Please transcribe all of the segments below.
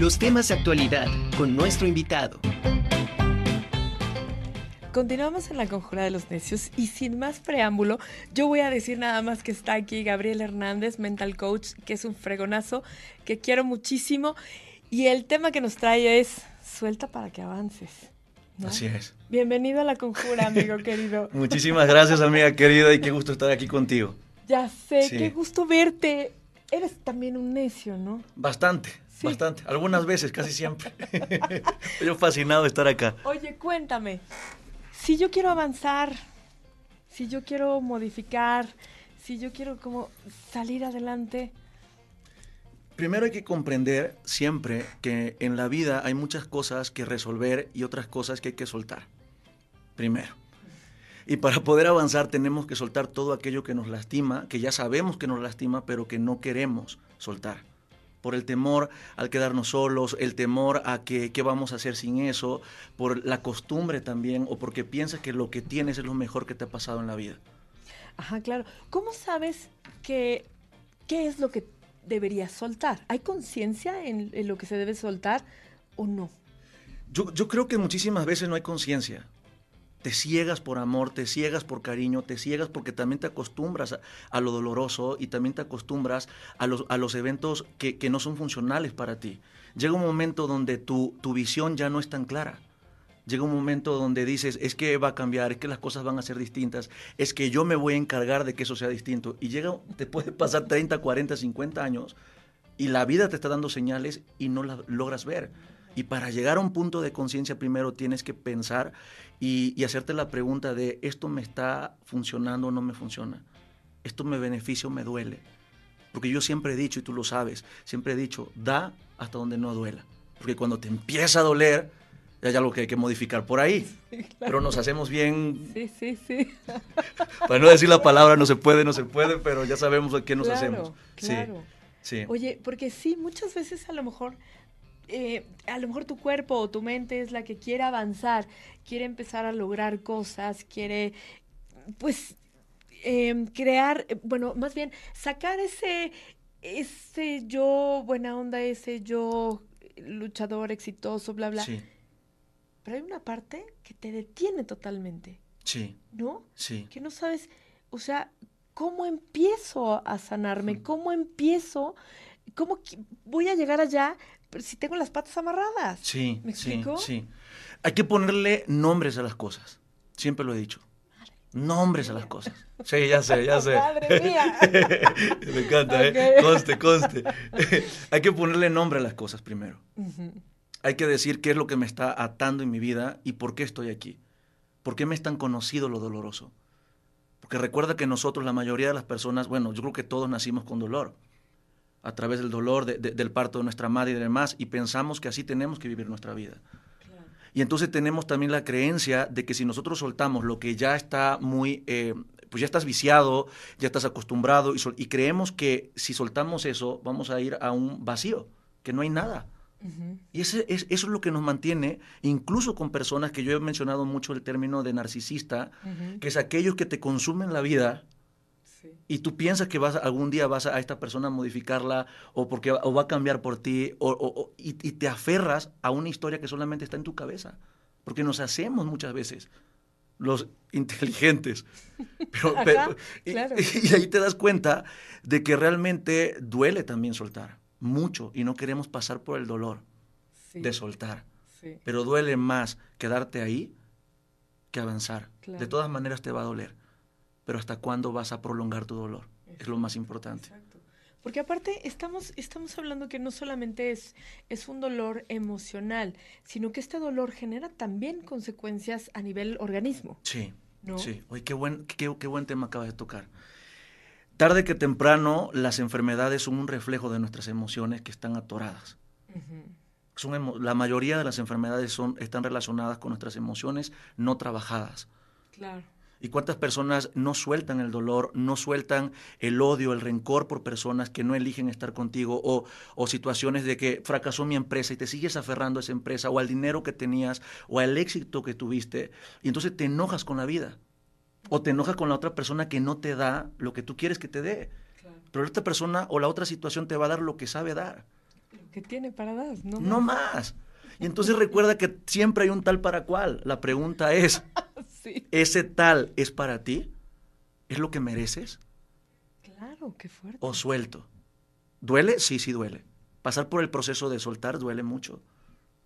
Los temas de actualidad con nuestro invitado. Continuamos en la conjura de los necios y sin más preámbulo, yo voy a decir nada más que está aquí Gabriel Hernández, mental coach, que es un fregonazo, que quiero muchísimo. Y el tema que nos trae es suelta para que avances. Así es. Bienvenido a la conjura, amigo querido. Muchísimas gracias, amiga querida, y qué gusto estar aquí contigo. Ya sé, qué gusto verte. Eres también un necio, ¿no? Bastante, bastante. Algunas veces, casi siempre. Yo fascinado de estar acá. Oye, cuéntame, si yo quiero avanzar, si yo quiero modificar, si yo quiero como salir adelante. Primero hay que comprender siempre que en la vida hay muchas cosas que resolver y otras cosas que hay que soltar. Primero. Y para poder avanzar tenemos que soltar todo aquello que nos lastima, que ya sabemos que nos lastima, pero que no queremos soltar por el temor al quedarnos solos, el temor a que qué vamos a hacer sin eso, por la costumbre también, o porque piensas que lo que tienes es lo mejor que te ha pasado en la vida. Ajá, claro. ¿Cómo sabes que qué es lo que deberías soltar? ¿Hay conciencia en, lo que se debe soltar o no? Yo, yo creo que muchísimas veces no hay conciencia te ciegas por amor, te ciegas por cariño, te ciegas porque también te acostumbras a, lo doloroso y también te acostumbras a los, a los eventos que, no son funcionales para ti. Llega un momento donde tu, tu visión ya no es tan clara. Llega un momento donde dices, es que va a cambiar, es que las cosas van a ser distintas, es que yo me voy a encargar de que eso sea distinto. Y llega, te puede pasar 30, 40, 50 años y la vida te está dando señales y no las logras ver. Y para llegar a un punto de conciencia primero tienes que pensar y, hacerte la pregunta de esto me está funcionando o no me funciona. Esto me beneficia o me duele. Porque yo siempre he dicho, y tú lo sabes, siempre he dicho, da hasta donde no duela. Porque cuando te empieza a doler, ya hay algo que hay que modificar por ahí. Pero nos hacemos bien. Sí, sí, sí. Para no decir la palabra no se puede, no se puede, pero ya sabemos a qué nos hacemos. Claro. Sí, sí. Oye, porque sí, muchas veces a lo mejor eh, a lo mejor tu cuerpo o tu mente es la que quiere avanzar, quiere empezar a lograr cosas, quiere, pues, em, crear, eh, bueno, más bien, sacar ese, ese yo buena onda, ese yo luchador exitoso, bla, bla. Sí. Pero hay una parte que te detiene totalmente. Sí. ¿No? Sí. Que no sabes, o sea, ¿cómo empiezo a sanarme? ¿Cómo empiezo? ¿Cómo voy a llegar allá? Pero si tengo las patas amarradas. Sí, ¿Me explico? sí, sí. Hay que ponerle nombres a las cosas. Siempre lo he dicho. Nombres a las cosas. Sí, ya sé, ya sé. Madre mía. Me encanta, ¿eh? Conste, conste. Hay que ponerle nombre a las cosas primero. Hay que decir qué es lo que me está atando en mi vida y por qué estoy aquí. ¿Por qué me es tan conocido lo doloroso? Porque recuerda que nosotros, la mayoría de las personas, bueno, yo creo que todos nacimos con dolor a través del dolor del parto de nuestra madre y demás, y pensamos que así tenemos que vivir nuestra vida. Y entonces tenemos también la creencia de que si nosotros soltamos lo que ya está muy, eh, pues ya estás viciado, ya estás acostumbrado, y, creemos que si soltamos eso, vamos a ir a un vacío, que no hay nada. Y ese, es, eso es lo que nos mantiene, incluso con personas que yo he mencionado mucho el término de narcisista, que es aquellos que te consumen la vida, y tú piensas que vas algún día vas a, esta persona a modificarla o porque o va a cambiar por ti o, y, te aferras a una historia que solamente está en tu cabeza. Porque nos hacemos muchas veces los inteligentes. Pero, y, ahí te das cuenta de que realmente duele también soltar mucho y no queremos pasar por el dolor de soltar. Pero duele más quedarte ahí que avanzar. De todas maneras te va a doler pero hasta cuándo vas a prolongar tu dolor. Es lo más importante. Exacto. Porque aparte estamos, estamos hablando que no solamente es, es un dolor emocional, sino que este dolor genera también consecuencias a nivel organismo. Sí, sí. Oye, qué buen, qué, buen tema acabas de tocar. Tarde que temprano, las enfermedades son un reflejo de nuestras emociones que están atoradas. son la mayoría de las enfermedades son, están relacionadas con nuestras emociones no trabajadas. Claro. ¿Y cuántas personas no sueltan el dolor, no sueltan el odio, el rencor por personas que no eligen estar contigo o, o, situaciones de que fracasó mi empresa y te sigues aferrando a esa empresa o al dinero que tenías o al éxito que tuviste y entonces te enojas con la vida o te enojas con la otra persona que no te da lo que tú quieres que te dé. Pero esta persona o la otra situación te va a dar lo que sabe dar. Lo que tiene para dar, no, no más. Y entonces recuerda que siempre hay un tal para cual. La pregunta es, ¿ese tal es para ti? ¿Es lo que mereces? Claro, qué fuerte. ¿O suelto? ¿Duele? Sí, sí duele. Pasar por el proceso de soltar duele mucho.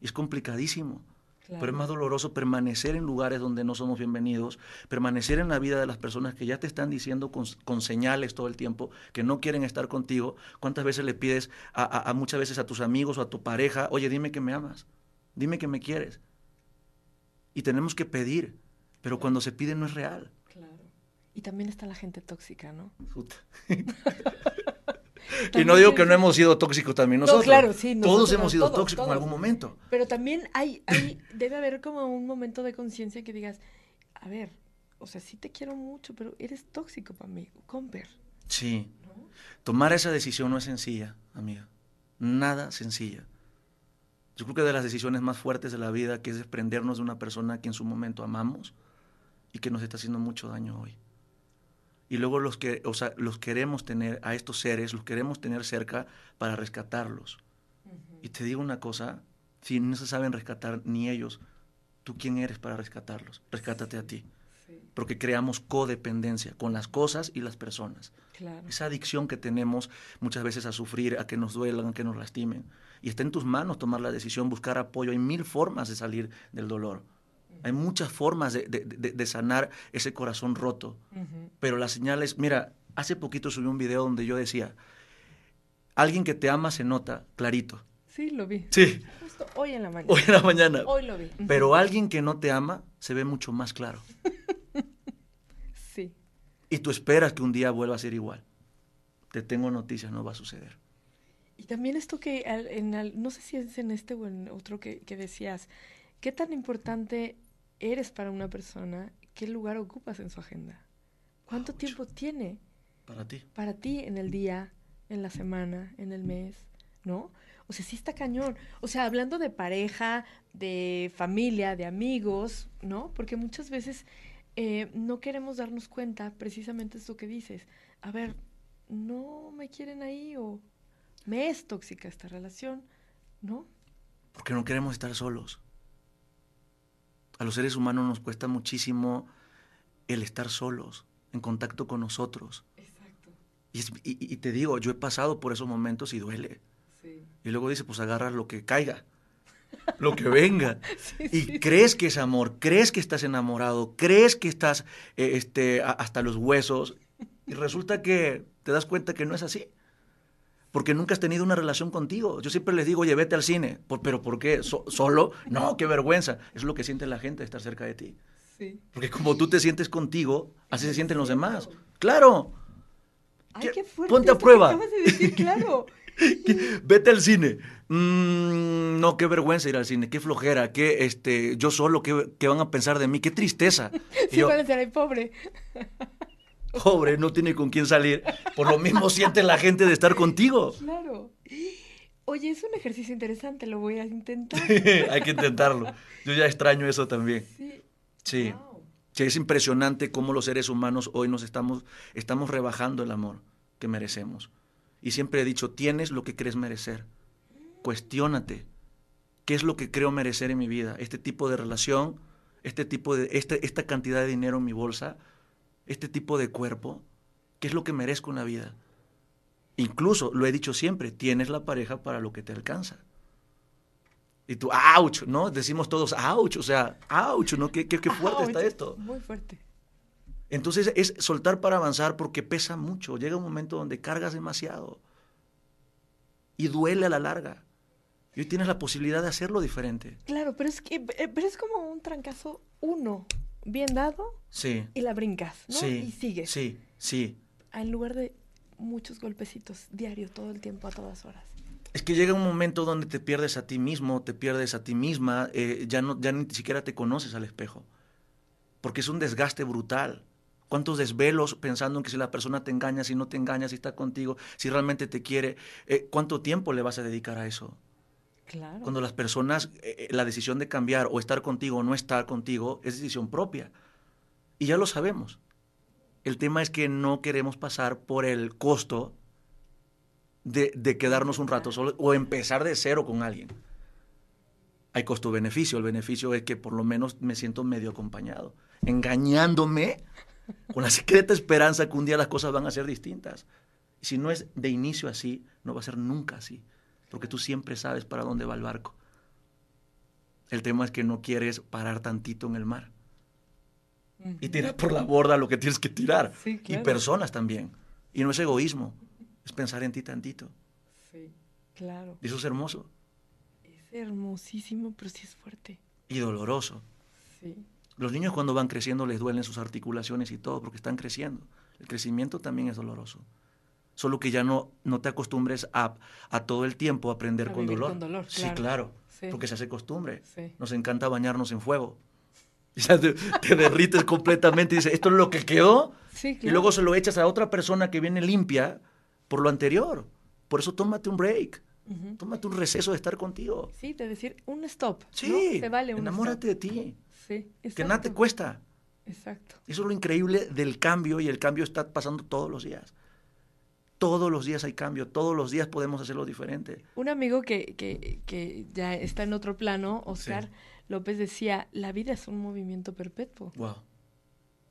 Es complicadísimo. Pero es más doloroso permanecer en lugares donde no somos bienvenidos, permanecer en la vida de las personas que ya te están diciendo con, señales todo el tiempo que no quieren estar contigo. ¿Cuántas veces le pides a, muchas veces a tus amigos o a tu pareja, oye, dime que me amas, dime que me quieres? Y tenemos que pedir, pero cuando se pide no es real. Claro. Y también está la gente tóxica, ¿no? y no digo que no hemos sido tóxicos también nosotros. claro, sí. todos hemos sido tóxicos en algún momento. Pero también hay, hay debe haber como un momento de conciencia que digas, a ver, o sea, sí te quiero mucho, pero eres tóxico para mí, comper. Sí. Tomar esa decisión no es sencilla, amiga. Nada sencilla. Yo creo que de las decisiones más fuertes de la vida, que es desprendernos de una persona que en su momento amamos y que nos está haciendo mucho daño hoy y luego los, que, o sea, los queremos tener a estos seres, los queremos tener cerca para rescatarlos. Y te digo una cosa, si no se saben rescatar ni ellos, ¿tú quién eres para rescatarlos? Rescátate a ti. Porque creamos codependencia con las cosas y las personas. Esa adicción que tenemos muchas veces a sufrir, a que nos duelan, a que nos lastimen. Y está en tus manos tomar la decisión, buscar apoyo. Hay mil formas de salir del dolor. Hay muchas formas de, sanar ese corazón roto. Pero la señal es, mira, hace poquito subí un video donde yo decía, alguien que te ama se nota clarito. Sí, lo vi. Sí. Justo hoy en la mañana. Hoy en la mañana. Hoy lo vi. Pero alguien que no te ama se ve mucho más claro. sí. Y tú esperas que un día vuelva a ser igual. Te tengo noticias, no va a suceder. Y también esto que, en, no sé si es en este o en otro que, que decías, ¿qué tan importante eres para una persona, qué lugar ocupas en su agenda. ¿Cuánto tiempo tiene? Para ti. Para ti en el día, en la semana, en el mes, ¿no? O sea, sí está cañón. O sea, hablando de pareja, de familia, de amigos, ¿no? Porque muchas veces eh, no queremos darnos cuenta precisamente esto que dices. A ver, no me quieren ahí o me es tóxica esta relación, ¿no? Porque no queremos estar solos a los seres humanos nos cuesta muchísimo el estar solos, en contacto con nosotros. Exacto. Y, te digo, yo he pasado por esos momentos y duele. Sí. Y luego dice, pues agarras lo que caiga, lo que venga. y crees que es amor, crees que estás enamorado, crees que estás eh, este, hasta los huesos. Y resulta que te das cuenta que no es así porque nunca has tenido una relación contigo. Yo siempre les digo, oye, vete al cine. ¿Pero por qué? ¿Solo? No, qué vergüenza. Es lo que siente la gente de estar cerca de ti. Sí. Porque como tú te sientes contigo, así se sienten los demás. ¡Claro! Ay, qué fuerte. Ponte a prueba. Acabas de decir, claro. Vete al cine. Mm, no, qué vergüenza ir al cine, qué flojera, qué, este, yo solo, qué, qué van a pensar de mí, qué tristeza. sí, van a ser ahí pobre pobre, no tiene con quién salir. Por lo mismo siente la gente de estar contigo. Claro. Oye, es un ejercicio interesante, lo voy a intentar. Hay que intentarlo. Yo ya extraño eso también. Sí. Sí. es impresionante cómo los seres humanos hoy nos estamos, estamos rebajando el amor que merecemos. Y siempre he dicho, tienes lo que crees merecer. Cuestiónate. ¿Qué es lo que creo merecer en mi vida? Este tipo de relación, este tipo de, este, esta cantidad de dinero en mi bolsa, este tipo de cuerpo? ¿Qué es lo que merezco en la vida? Incluso, lo he dicho siempre, tienes la pareja para lo que te alcanza. Y tú, ouch, ¿no? Decimos todos, ouch, o sea, ouch, ¿no? Qué, qué, fuerte está esto. Muy fuerte. Entonces es soltar para avanzar porque pesa mucho. Llega un momento donde cargas demasiado. Y duele a la larga. Y hoy tienes la posibilidad de hacerlo diferente. Claro, pero es que eh, pero es como un trancazo uno bien dado sí. y la brincas, ¿no? Sí, y sigues. Sí, sí. En lugar de muchos golpecitos diario, todo el tiempo, a todas horas. Es que llega un momento donde te pierdes a ti mismo, te pierdes a ti misma, eh, ya, no, ya ni siquiera te conoces al espejo. Porque es un desgaste brutal. ¿Cuántos desvelos pensando en que si la persona te engaña, si no te engaña, si está contigo, si realmente te quiere? Eh, ¿Cuánto tiempo le vas a dedicar a eso? Cuando las personas, eh, eh, la decisión de cambiar o estar contigo o no estar contigo es decisión propia. Y ya lo sabemos. El tema es que no queremos pasar por el costo de, de quedarnos un rato solos o empezar de cero con alguien. Hay costo-beneficio. El beneficio es que por lo menos me siento medio acompañado, engañándome con la secreta esperanza que un día las cosas van a ser distintas. Y si no es de inicio así, no va a ser nunca así, porque tú siempre sabes para dónde va el barco. El tema es que no quieres parar tantito en el mar y tirar por la borda lo que tienes que tirar. Y personas también. Y no es egoísmo, es pensar en ti tantito. Sí, claro. Y eso es hermoso. Es hermosísimo, pero sí es fuerte. Y doloroso. Sí. Los niños cuando van creciendo les duelen sus articulaciones y todo porque están creciendo. El crecimiento también es doloroso. Solo que ya no, no te acostumbres a, a todo el tiempo aprender con dolor. con dolor. Sí, claro. Porque se hace costumbre. Nos encanta bañarnos en fuego. Y ya te, derrites completamente y dices, ¿esto es lo que quedó? Y luego se lo echas a otra persona que viene limpia por lo anterior. Por eso tómate un break. Tómate un receso de estar contigo. Sí, de decir un stop. Sí, vale enamórate de ti. Sí, Que nada te cuesta. Exacto. Eso es lo increíble del cambio y el cambio está pasando todos los días. Todos los días hay cambio, todos los días podemos hacerlo diferente. Un amigo que, que, que ya está en otro plano, Oscar López decía, la vida es un movimiento perpetuo. Wow.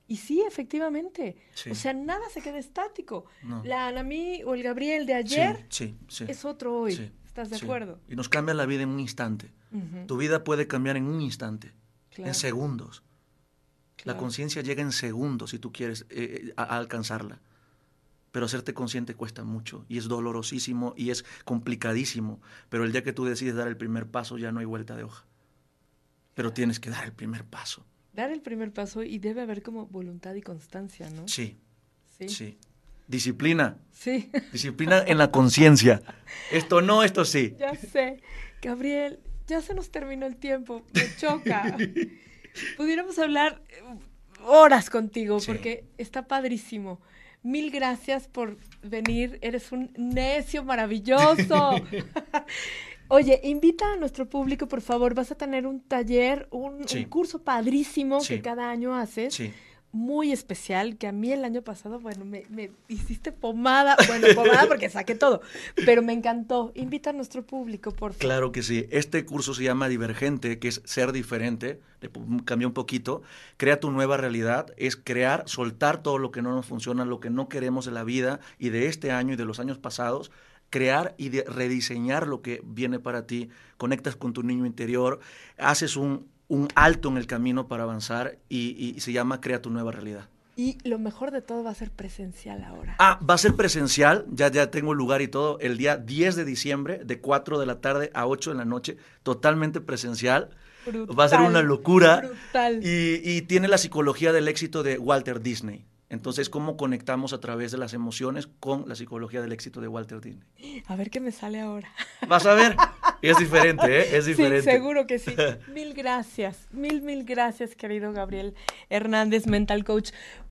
Y sí, efectivamente. O sea, nada se queda estático. La Anamí o el Gabriel de ayer es otro hoy. ¿Estás de acuerdo? Y nos cambia la vida en un instante. Tu vida puede cambiar en un instante, en segundos. La conciencia llega en segundos si tú quieres eh, alcanzarla pero hacerte consciente cuesta mucho y es dolorosísimo y es complicadísimo, pero el día que tú decides dar el primer paso ya no hay vuelta de hoja. Pero tienes que dar el primer paso. Dar el primer paso y debe haber como voluntad y constancia, ¿no? Sí. Sí. sí. Disciplina. Sí. Disciplina en la conciencia. Esto no, esto sí. Ya sé. Gabriel, ya se nos terminó el tiempo. Me choca. Pudiéramos hablar horas contigo porque está padrísimo. Mil gracias por venir. Eres un necio maravilloso. Oye, invita a nuestro público, por favor. Vas a tener un taller, un, curso padrísimo que cada año haces. Sí muy especial que a mí el año pasado, bueno, me, hiciste pomada, bueno, pomada porque saqué todo, pero me encantó. Invita a nuestro público, por favor. Claro que sí. Este curso se llama Divergente, que es ser diferente, le cambió un poquito. Crea tu nueva realidad, es crear, soltar todo lo que no nos funciona, lo que no queremos de la vida y de este año y de los años pasados crear y rediseñar lo que viene para ti, conectas con tu niño interior, haces un, un alto en el camino para avanzar y, se llama Crea tu nueva realidad. Y lo mejor de todo va a ser presencial ahora. Ah, va a ser presencial, ya, ya tengo el lugar y todo, el día 10 de diciembre, de 4 de la tarde a 8 de la noche, totalmente presencial. va a ser una locura. Brutal. Y, y tiene la psicología del éxito de Walter Disney. Entonces, ¿cómo conectamos a través de las emociones con la psicología del éxito de Walter Disney? A ver qué me sale ahora. Vas a ver. Es diferente, ¿eh? Es diferente. Sí, seguro que sí. Mil gracias. Mil, mil gracias, querido Gabriel Hernández, Mental Coach.